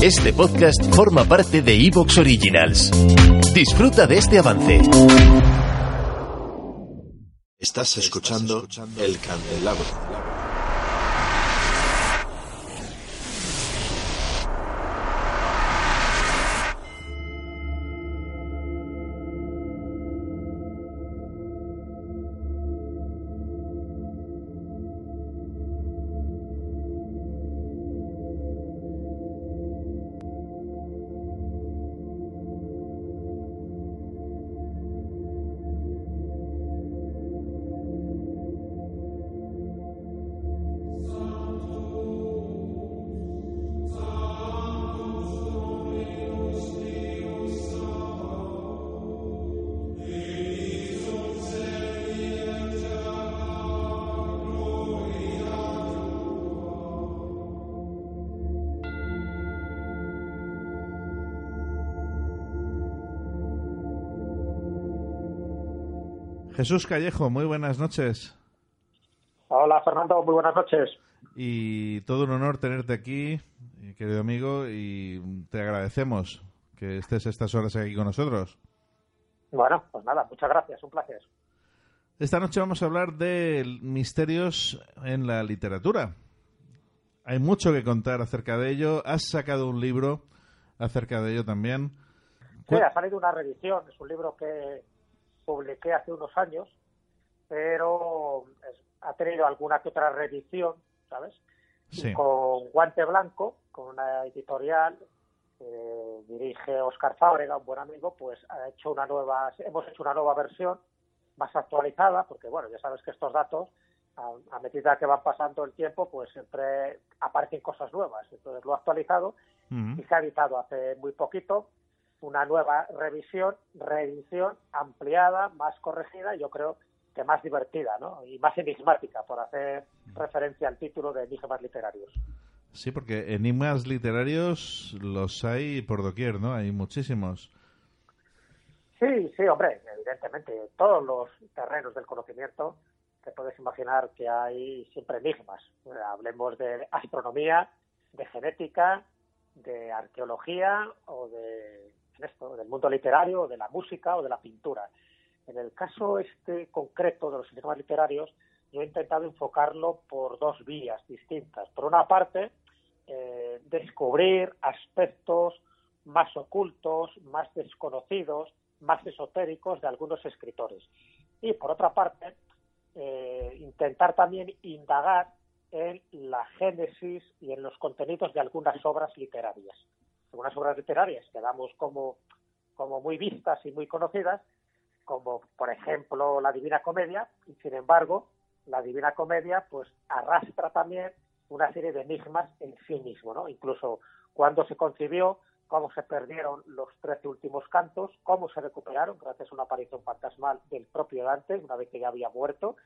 Este podcast forma parte de Evox Originals. Disfruta de este avance. Estás escuchando El Candelabro. Jesús Callejo, muy buenas noches. Hola Fernando, muy buenas noches. Y todo un honor tenerte aquí, querido amigo, y te agradecemos que estés estas horas aquí con nosotros. Bueno, pues nada, muchas gracias, un placer. Esta noche vamos a hablar de misterios en la literatura. Hay mucho que contar acerca de ello. Has sacado un libro acerca de ello también. Sí, ha salido una revisión. Es un libro que publiqué hace unos años, pero ha tenido alguna que otra revisión, ¿sabes? con Guante Blanco, con una editorial que dirige Oscar Fábrega, un buen amigo, pues ha hecho una nueva, hemos hecho una nueva versión más actualizada, porque bueno, ya sabes que estos datos, a, medida que van pasando el tiempo, pues siempre aparecen cosas nuevas. Entonces lo ha actualizado y se ha editado hace muy poquito una nueva revisión, reedición ampliada, más corregida, yo creo que más divertida, ¿no? Y más enigmática, por hacer referencia al título de Enigmas Literarios. Sí, porque enigmas literarios los hay por doquier, ¿no? Hay muchísimos. Sí, sí, hombre, evidentemente, todos los terrenos del conocimiento te puedes imaginar que hay siempre enigmas. Hablemos de astronomía, de genética, de arqueología o de esto, del mundo literario, de la música o de la pintura. En el caso este concreto de los enigmas literarios, yo he intentado enfocarlo por dos vías distintas. Por una parte, eh, descubrir aspectos más ocultos, más desconocidos, más esotéricos de algunos escritores. Y por otra parte, eh, intentar también indagar en la génesis y en los contenidos de algunas obras literarias algunas obras literarias que damos como, como muy vistas y muy conocidas, como por ejemplo la Divina Comedia, y sin embargo, la Divina Comedia pues arrastra también una serie de enigmas en sí mismo, ¿no? Incluso cuándo se concibió, cómo se perdieron los trece últimos cantos, cómo se recuperaron gracias a una aparición fantasmal del propio Dante, una vez que ya había muerto,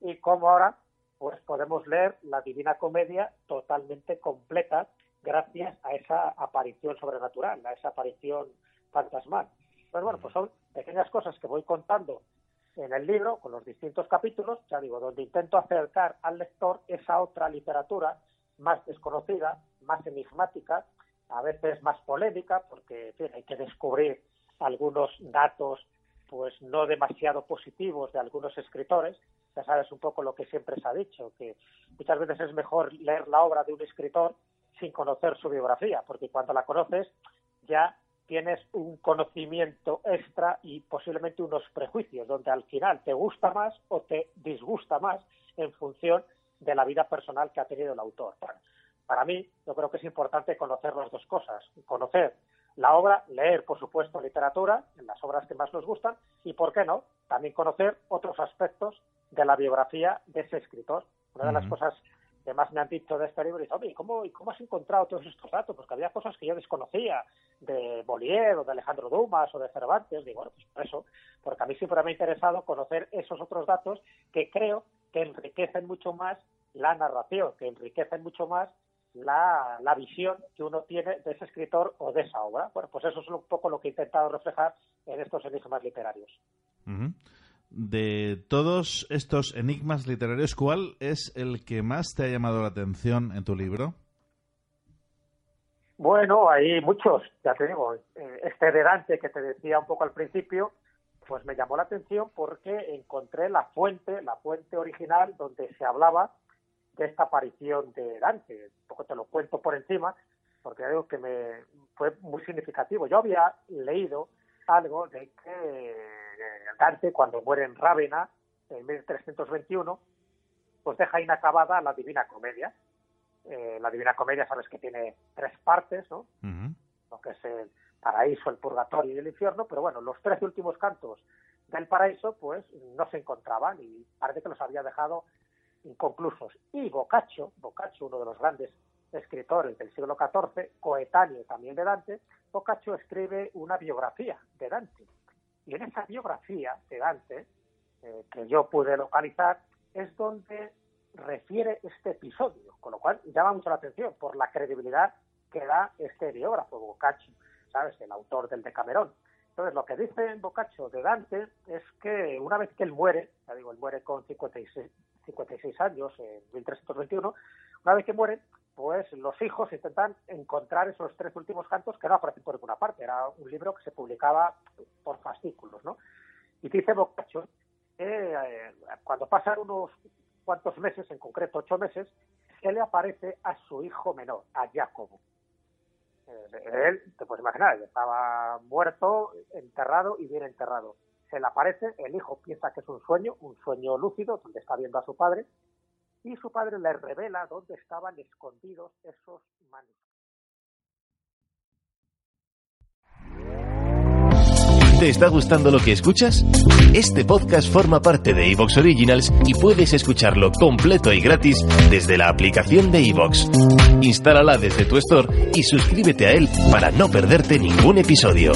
y cómo ahora pues podemos leer la Divina Comedia totalmente completa gracias a esa aparición sobrenatural, a esa aparición fantasmal. Pues bueno, pues son pequeñas cosas que voy contando en el libro, con los distintos capítulos, ya digo, donde intento acercar al lector esa otra literatura más desconocida, más enigmática, a veces más polémica, porque hay que descubrir algunos datos pues no demasiado positivos de algunos escritores. Ya sabes un poco lo que siempre se ha dicho, que muchas veces es mejor leer la obra de un escritor sin conocer su biografía, porque cuando la conoces ya tienes un conocimiento extra y posiblemente unos prejuicios, donde al final te gusta más o te disgusta más en función de la vida personal que ha tenido el autor. Para mí, yo creo que es importante conocer las dos cosas, conocer la obra, leer, por supuesto, literatura, en las obras que más nos gustan, y, ¿por qué no?, también conocer otros aspectos de la biografía de ese escritor. Una de las cosas han dicho de este libro, y dice, oye, ¿cómo, ¿cómo has encontrado todos estos datos? Porque había cosas que yo desconocía, de Bollier o de Alejandro Dumas o de Cervantes. Digo, bueno, pues por eso, porque a mí siempre me ha interesado conocer esos otros datos que creo que enriquecen mucho más la narración, que enriquecen mucho más la, visión que uno tiene de ese escritor o de esa obra. Bueno, pues eso es un poco lo que he intentado reflejar en estos enigmas literarios de todos estos enigmas literarios, ¿cuál es el que más te ha llamado la atención en tu libro? Bueno, hay muchos, ya te digo, eh, este de Dante que te decía un poco al principio, pues me llamó la atención porque encontré la fuente, la fuente original donde se hablaba de esta aparición de Dante. Un poco te lo cuento por encima, porque algo que me fue muy significativo. Yo había leído algo de que Dante, cuando muere en Rávena, en 1321, pues deja inacabada la Divina Comedia. Eh, la Divina Comedia, sabes que tiene tres partes, ¿no? Lo que es el paraíso, el purgatorio y el infierno, pero bueno, los tres últimos cantos del paraíso, pues no se encontraban y parece que los había dejado inconclusos. Y Boccaccio, Boccaccio, uno de los grandes escritores del siglo XIV, coetáneo también de Dante, Boccaccio escribe una biografía de Dante. Y en esa biografía de Dante, eh, que yo pude localizar, es donde refiere este episodio, con lo cual llama mucho la atención por la credibilidad que da este biógrafo, Boccaccio. ¿sabes? El autor del Decamerón. Entonces, lo que dice Boccaccio de Dante es que una vez que él muere, ya digo, él muere con 56, 56 años, en 1321, una vez que muere, pues los hijos intentan encontrar esos tres últimos cantos que no aparecen por ninguna parte. Era un libro que se publicaba por fascículos, ¿no? Y dice Boccaccio que eh, cuando pasan unos cuantos meses, en concreto ocho meses, se le aparece a su hijo menor, a Jacobo. Eh, él, te puedes imaginar, estaba muerto, enterrado y bien enterrado. Se le aparece, el hijo piensa que es un sueño, un sueño lúcido, donde está viendo a su padre, y su padre le revela dónde estaban escondidos esos manuscritos. ¿Te está gustando lo que escuchas? Este podcast forma parte de Evox Originals y puedes escucharlo completo y gratis desde la aplicación de Evox. Instálala desde tu store y suscríbete a él para no perderte ningún episodio.